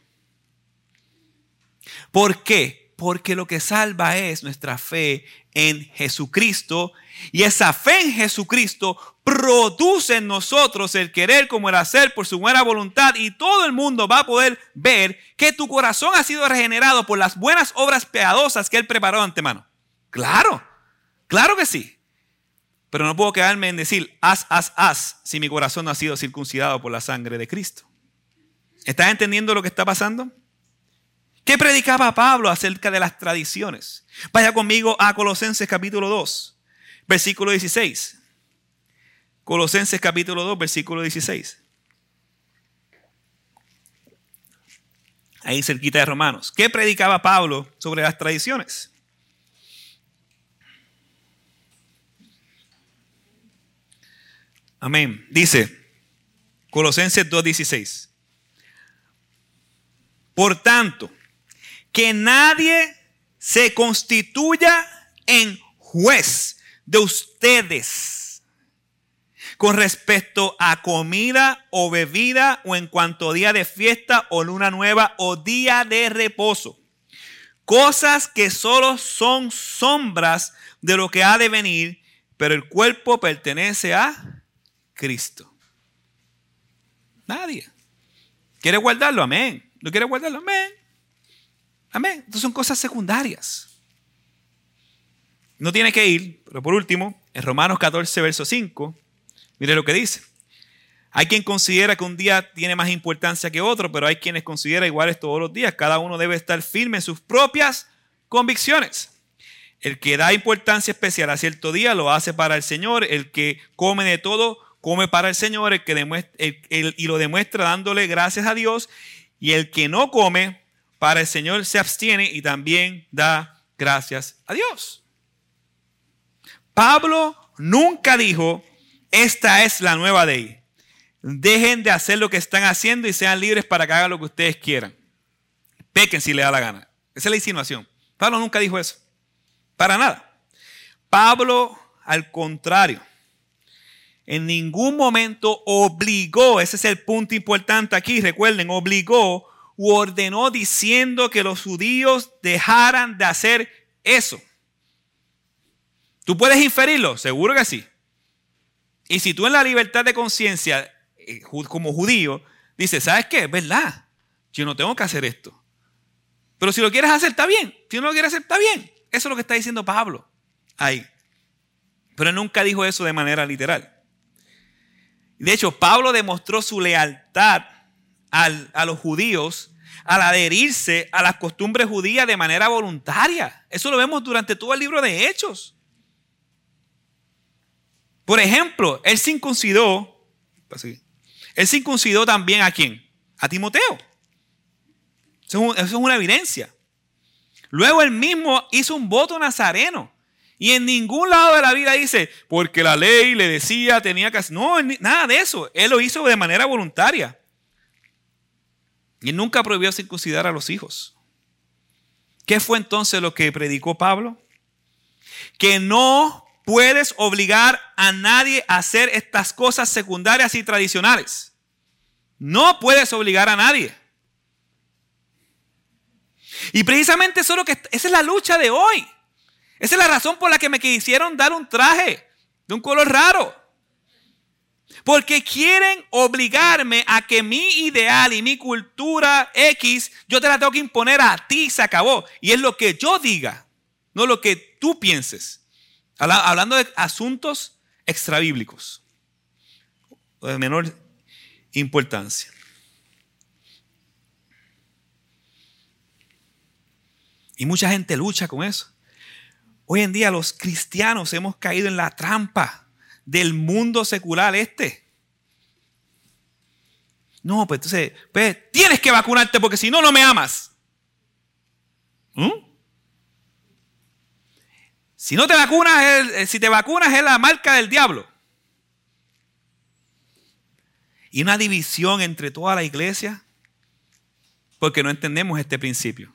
¿Por qué? Porque lo que salva es nuestra fe en Jesucristo y esa fe en Jesucristo produce en nosotros el querer como el hacer por su buena voluntad y todo el mundo va a poder ver que tu corazón ha sido regenerado por las buenas obras piadosas que Él preparó de antemano. Claro, claro que sí. Pero no puedo quedarme en decir, haz, haz, haz, si mi corazón no ha sido circuncidado por la sangre de Cristo. ¿Estás entendiendo lo que está pasando? ¿Qué predicaba Pablo acerca de las tradiciones? Vaya conmigo a Colosenses capítulo 2, versículo 16. Colosenses capítulo 2, versículo 16. Ahí cerquita de Romanos. ¿Qué predicaba Pablo sobre las tradiciones? Amén. Dice Colosenses 2.16. Por tanto, que nadie se constituya en juez de ustedes con respecto a comida o bebida o en cuanto a día de fiesta o luna nueva o día de reposo. Cosas que solo son sombras de lo que ha de venir, pero el cuerpo pertenece a Cristo. Nadie. ¿Quiere guardarlo? Amén. ¿No quiere guardarlo? Amén. Amén. Entonces son cosas secundarias. No tiene que ir, pero por último, en Romanos 14, verso 5, mire lo que dice. Hay quien considera que un día tiene más importancia que otro, pero hay quienes consideran iguales todos los días. Cada uno debe estar firme en sus propias convicciones. El que da importancia especial a cierto día lo hace para el Señor. El que come de todo, come para el Señor. El que demuestra, y lo demuestra dándole gracias a Dios. Y el que no come, para el Señor se abstiene y también da gracias a Dios. Pablo nunca dijo, esta es la nueva ley. Dejen de hacer lo que están haciendo y sean libres para que hagan lo que ustedes quieran. Pequen si les da la gana. Esa es la insinuación. Pablo nunca dijo eso. Para nada. Pablo, al contrario, en ningún momento obligó, ese es el punto importante aquí, recuerden, obligó u ordenó diciendo que los judíos dejaran de hacer eso. ¿Tú puedes inferirlo? Seguro que sí. Y si tú en la libertad de conciencia, eh, como judío, dices, ¿sabes qué? Es verdad, yo no tengo que hacer esto. Pero si lo quieres hacer, está bien. Si no lo quieres hacer, está bien. Eso es lo que está diciendo Pablo ahí. Pero nunca dijo eso de manera literal. De hecho, Pablo demostró su lealtad a los judíos al adherirse a las costumbres judías de manera voluntaria. Eso lo vemos durante todo el libro de Hechos. Por ejemplo, él circuncidó, él circuncidó también a quién? A Timoteo. Eso es una evidencia. Luego él mismo hizo un voto nazareno. Y en ningún lado de la vida dice, porque la ley le decía, tenía que hacer. No, nada de eso. Él lo hizo de manera voluntaria. Y nunca prohibió circuncidar a los hijos. ¿Qué fue entonces lo que predicó Pablo? que no puedes obligar a nadie a hacer estas cosas secundarias y tradicionales. No puedes obligar a nadie. Y precisamente eso es lo que esa es la lucha de hoy. Esa es la razón por la que me quisieron dar un traje de un color raro. Porque quieren obligarme a que mi ideal y mi cultura X, yo te la tengo que imponer a ti, se acabó. Y es lo que yo diga, no lo que tú pienses. Hablando de asuntos extrabíblicos, de menor importancia. Y mucha gente lucha con eso. Hoy en día los cristianos hemos caído en la trampa del mundo secular este. No, pues entonces, pues, tienes que vacunarte porque si no, no me amas. ¿Mm? Si no te vacunas, eh, si te vacunas es la marca del diablo. Y una división entre toda la iglesia porque no entendemos este principio.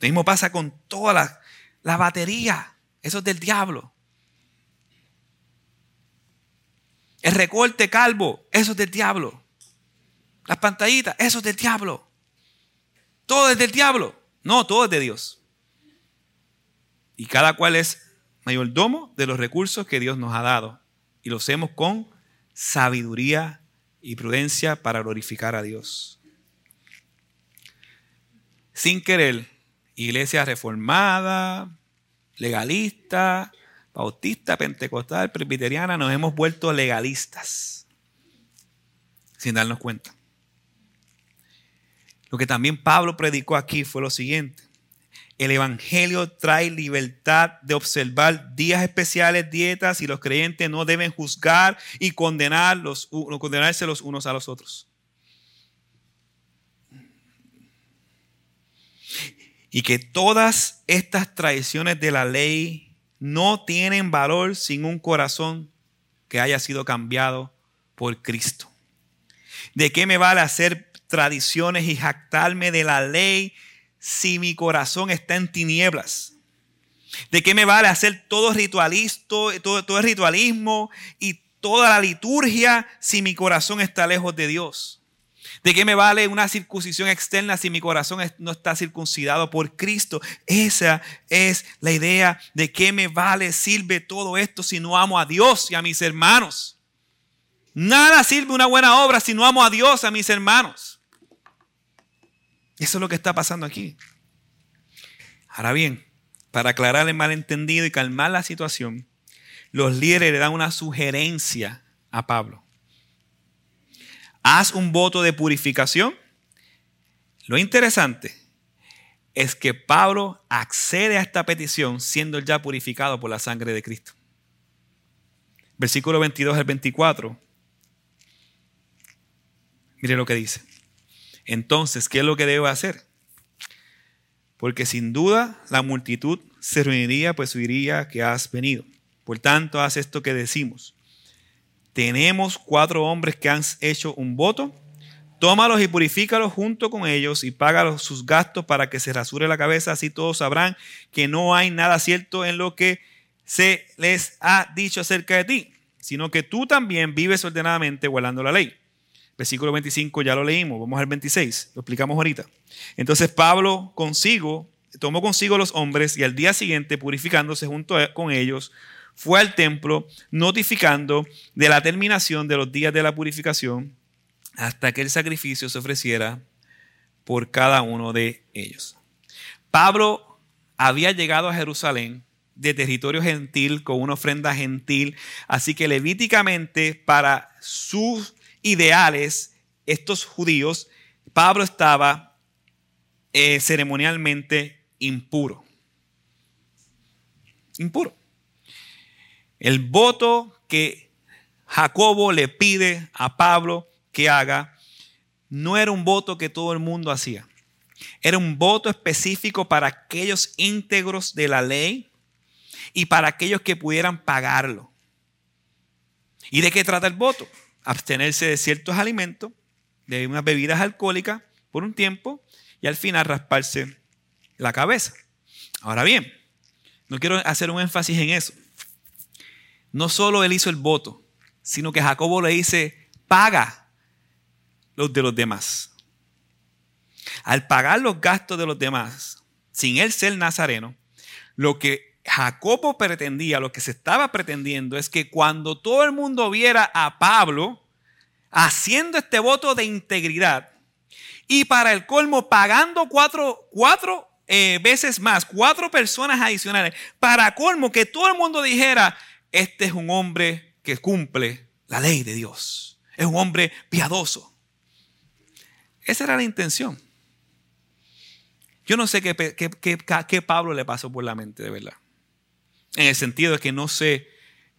Lo mismo pasa con toda la, la batería. Eso es del diablo. El recorte calvo, eso es del diablo. Las pantallitas, eso es del diablo. Todo es del diablo. No, todo es de Dios. Y cada cual es mayordomo de los recursos que Dios nos ha dado. Y lo hacemos con sabiduría y prudencia para glorificar a Dios. Sin querer, iglesia reformada, legalista, bautista, pentecostal, presbiteriana, nos hemos vuelto legalistas sin darnos cuenta. Lo que también Pablo predicó aquí fue lo siguiente. El Evangelio trae libertad de observar días especiales, dietas, y los creyentes no deben juzgar y condenar los, condenarse los unos a los otros. Y que todas estas tradiciones de la ley no tienen valor sin un corazón que haya sido cambiado por Cristo. ¿De qué me vale hacer tradiciones y jactarme de la ley si mi corazón está en tinieblas? ¿De qué me vale hacer todo, ritualisto, todo, todo ritualismo y toda la liturgia si mi corazón está lejos de Dios? ¿De qué me vale una circuncisión externa si mi corazón no está circuncidado por Cristo? Esa es la idea de qué me vale, sirve todo esto si no amo a Dios y a mis hermanos. Nada sirve una buena obra si no amo a Dios, a mis hermanos. Eso es lo que está pasando aquí. Ahora bien, para aclarar el malentendido y calmar la situación, los líderes le dan una sugerencia a Pablo haz un voto de purificación. Lo interesante es que Pablo accede a esta petición siendo ya purificado por la sangre de Cristo. Versículo 22 al 24. Mire lo que dice. Entonces, ¿qué es lo que debo hacer? Porque sin duda la multitud se reuniría, pues oiría que has venido. Por tanto, haz esto que decimos tenemos cuatro hombres que han hecho un voto, tómalos y purifícalos junto con ellos y págalos sus gastos para que se rasure la cabeza, así todos sabrán que no hay nada cierto en lo que se les ha dicho acerca de ti, sino que tú también vives ordenadamente guardando la ley. Versículo 25 ya lo leímos, vamos al 26, lo explicamos ahorita. Entonces Pablo consigo, tomó consigo los hombres y al día siguiente purificándose junto con ellos, fue al templo notificando de la terminación de los días de la purificación hasta que el sacrificio se ofreciera por cada uno de ellos. Pablo había llegado a Jerusalén de territorio gentil con una ofrenda gentil, así que levíticamente para sus ideales, estos judíos, Pablo estaba eh, ceremonialmente impuro. Impuro. El voto que Jacobo le pide a Pablo que haga no era un voto que todo el mundo hacía. Era un voto específico para aquellos íntegros de la ley y para aquellos que pudieran pagarlo. ¿Y de qué trata el voto? Abstenerse de ciertos alimentos, de unas bebidas alcohólicas por un tiempo y al final rasparse la cabeza. Ahora bien, no quiero hacer un énfasis en eso. No solo él hizo el voto, sino que Jacobo le dice, paga los de los demás. Al pagar los gastos de los demás, sin él ser nazareno, lo que Jacobo pretendía, lo que se estaba pretendiendo es que cuando todo el mundo viera a Pablo haciendo este voto de integridad y para el colmo pagando cuatro, cuatro eh, veces más, cuatro personas adicionales, para colmo que todo el mundo dijera, este es un hombre que cumple la ley de Dios, es un hombre piadoso. Esa era la intención. Yo no sé qué, qué, Pablo le pasó por la mente, de verdad. En el sentido de que no sé,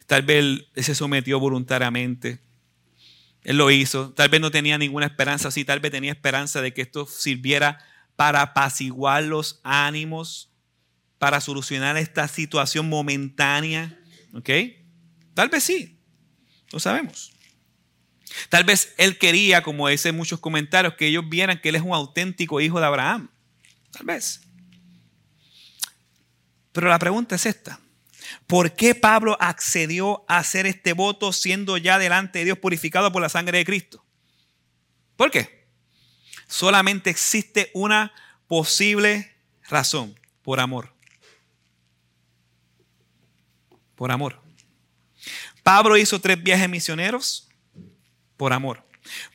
tal vez él se sometió voluntariamente. Él lo hizo. Tal vez no tenía ninguna esperanza así. Tal vez tenía esperanza de que esto sirviera para apaciguar los ánimos, para solucionar esta situación momentánea. ¿Ok? Tal vez sí. Lo sabemos. Tal vez él quería, como dice muchos comentarios, que ellos vieran que él es un auténtico hijo de Abraham. Tal vez. Pero la pregunta es esta. ¿Por qué Pablo accedió a hacer este voto siendo ya delante de Dios purificado por la sangre de Cristo? ¿Por qué? Solamente existe una posible razón, por amor. Por amor. Pablo hizo tres viajes misioneros por amor.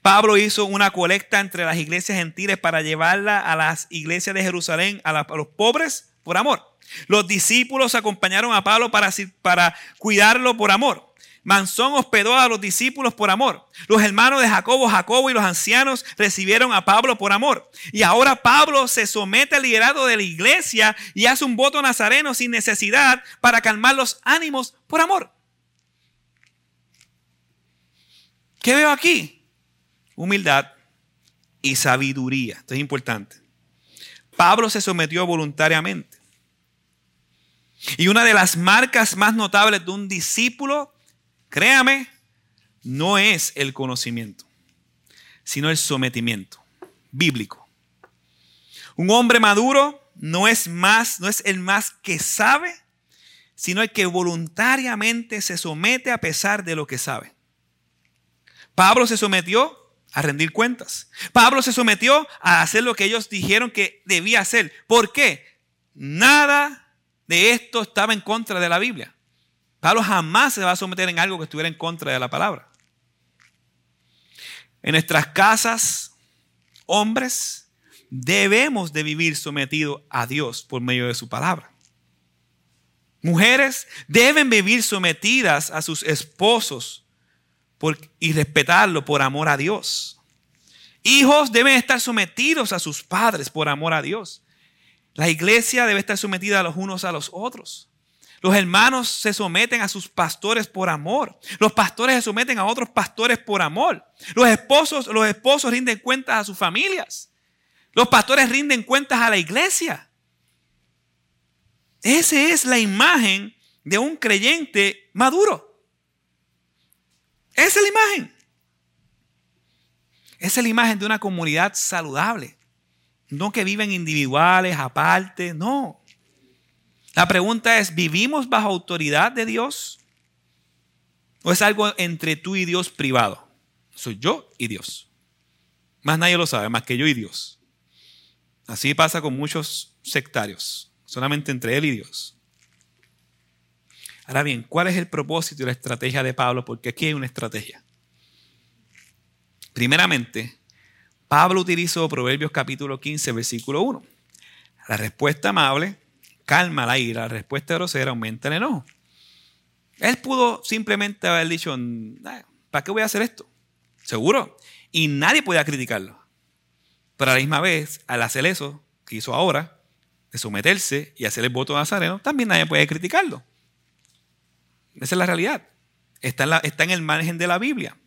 Pablo hizo una colecta entre las iglesias gentiles para llevarla a las iglesias de Jerusalén, a, los pobres, por amor. Los discípulos acompañaron a Pablo para, para cuidarlo por amor. Mansón hospedó a los discípulos por amor. Los hermanos de Jacobo, Jacobo y los ancianos recibieron a Pablo por amor. Y ahora Pablo se somete al liderazgo de la iglesia y hace un voto nazareno sin necesidad para calmar los ánimos por amor. ¿Qué veo aquí? humildad y sabiduría. Esto es importante. Pablo se sometió voluntariamente. Y una de las marcas más notables de un discípulo, créame, no es el conocimiento, sino el sometimiento bíblico. Un hombre maduro no es más, no es el más que sabe, sino el que voluntariamente se somete a pesar de lo que sabe. Pablo se sometió a rendir cuentas. Pablo se sometió a hacer lo que ellos dijeron que debía hacer. ¿Por qué? Nada de esto estaba en contra de la Biblia. Pablo jamás se va a someter en algo que estuviera en contra de la palabra. En nuestras casas, hombres, debemos de vivir sometidos a Dios por medio de su palabra. Mujeres deben vivir sometidas a sus esposos y respetarlo por amor a Dios. Hijos deben estar sometidos a sus padres por amor a Dios. La iglesia debe estar sometida a los unos a los otros. Los hermanos se someten a sus pastores por amor. Los pastores se someten a otros pastores por amor. Los esposos, los esposos rinden cuentas a sus familias. Los pastores rinden cuentas a la iglesia. Esa es la imagen de un creyente maduro. Esa es la imagen. Esa es la imagen de una comunidad saludable. No que viven individuales, aparte, no. La pregunta es, ¿vivimos bajo autoridad de Dios? ¿O es algo entre tú y Dios privado? Soy yo y Dios. Más nadie lo sabe, más que yo y Dios. Así pasa con muchos sectarios, solamente entre Él y Dios. Ahora bien, ¿cuál es el propósito y la estrategia de Pablo? Porque aquí hay una estrategia. Primeramente, Pablo utilizó Proverbios capítulo 15, versículo 1. La respuesta amable calma la ira, la respuesta grosera aumenta el enojo. Él pudo simplemente haber dicho, ¿para qué voy a hacer esto? Seguro. Y nadie podía criticarlo. Pero a la misma vez, al hacer eso que hizo ahora, de someterse y hacer el voto nazareno, también nadie puede criticarlo. Esa es la realidad. Está en, está en el margen de la Biblia.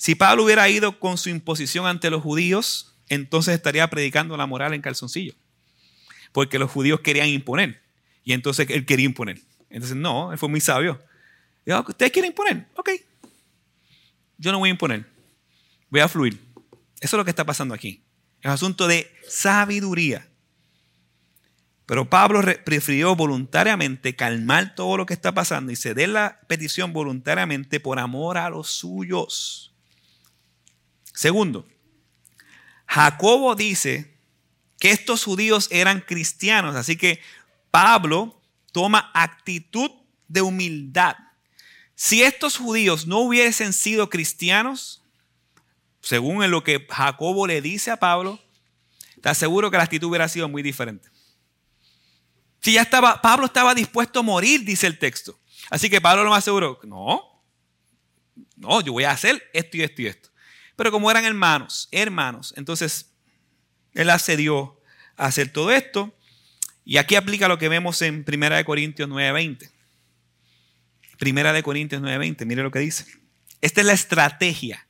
Si Pablo hubiera ido con su imposición ante los judíos, entonces estaría predicando la moral en calzoncillo. Porque los judíos querían imponer. Y entonces él quería imponer. Entonces, no, él fue muy sabio. Dijo, ¿ustedes quieren imponer? Ok. Yo no voy a imponer. Voy a fluir. Eso es lo que está pasando aquí. Es un asunto de sabiduría. Pero Pablo prefirió voluntariamente calmar todo lo que está pasando y ceder la petición voluntariamente por amor a los suyos. Segundo, Jacobo dice que estos judíos eran cristianos, así que Pablo toma actitud de humildad. Si estos judíos no hubiesen sido cristianos, según lo que Jacobo le dice a Pablo, está seguro que la actitud hubiera sido muy diferente. Si ya estaba, Pablo estaba dispuesto a morir, dice el texto. Así que Pablo lo más seguro, no, no, yo voy a hacer esto y esto y esto. Pero como eran hermanos, hermanos, entonces él accedió a hacer todo esto. Y aquí aplica lo que vemos en 1 Corintios 9:20. Primera de Corintios 9:20, mire lo que dice. Esta es la estrategia.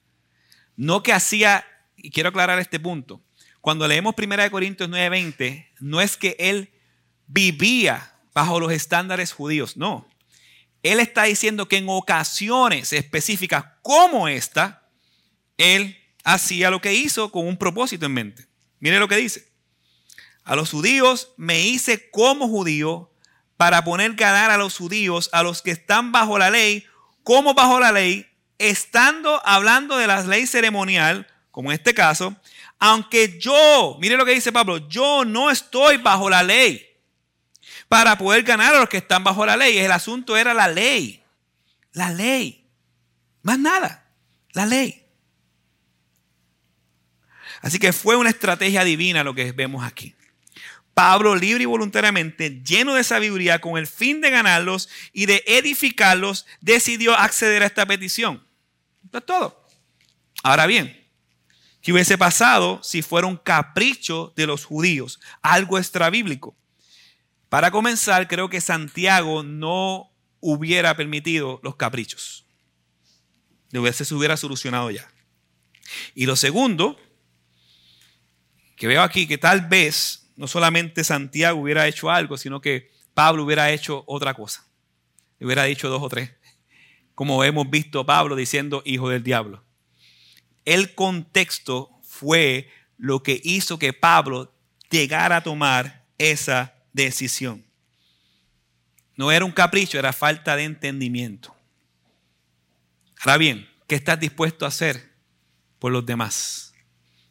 No que hacía, y quiero aclarar este punto, cuando leemos 1 Corintios 9:20, no es que él vivía bajo los estándares judíos. No. Él está diciendo que en ocasiones específicas como esta, él hacía lo que hizo con un propósito en mente. Mire lo que dice. A los judíos me hice como judío para poner ganar a los judíos, a los que están bajo la ley, como bajo la ley, estando hablando de la ley ceremonial, como en este caso, aunque yo, mire lo que dice Pablo, yo no estoy bajo la ley para poder ganar a los que están bajo la ley. El asunto era la ley. La ley. Más nada. La ley. Así que fue una estrategia divina lo que vemos aquí. Pablo, libre y voluntariamente, lleno de sabiduría, con el fin de ganarlos y de edificarlos, decidió acceder a esta petición. Esto es todo. Ahora bien, ¿qué hubiese pasado si fuera un capricho de los judíos? Algo extrabíblico. Para comenzar, creo que Santiago no hubiera permitido los caprichos. Hubiese, se hubiera solucionado ya. Y lo segundo, que veo aquí que tal vez no solamente Santiago hubiera hecho algo, sino que Pablo hubiera hecho otra cosa. Le hubiera dicho dos o tres. Como hemos visto Pablo diciendo hijo del diablo. El contexto fue lo que hizo que Pablo llegara a tomar esa decisión. No era un capricho, era falta de entendimiento. Ahora bien, ¿qué estás dispuesto a hacer por los demás?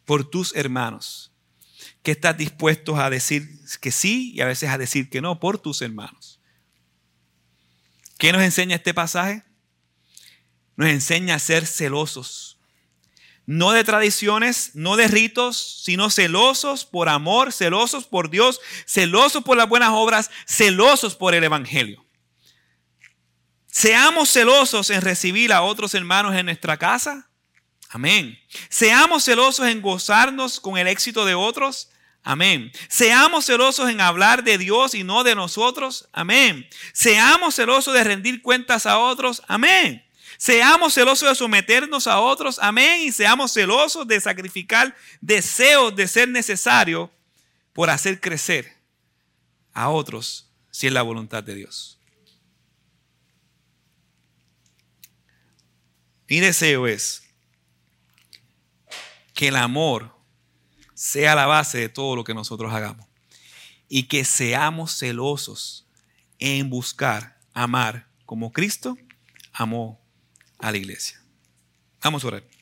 Por tus hermanos. ¿Qué estás dispuesto a decir que sí y a veces a decir que no por tus hermanos? ¿Qué nos enseña este pasaje? Nos enseña a ser celosos no de tradiciones, no de ritos, sino celosos por amor, celosos por Dios, celosos por las buenas obras, celosos por el Evangelio. Seamos celosos en recibir a otros hermanos en nuestra casa. Amén. Seamos celosos en gozarnos con el éxito de otros. Amén. Seamos celosos en hablar de Dios y no de nosotros. Amén. Seamos celosos de rendir cuentas a otros. Amén. Seamos celosos de someternos a otros, amén, y seamos celosos de sacrificar deseos de ser necesario por hacer crecer a otros si es la voluntad de Dios. Mi deseo es que el amor sea la base de todo lo que nosotros hagamos y que seamos celosos en buscar amar como Cristo amó a la iglesia. Vamos a orar.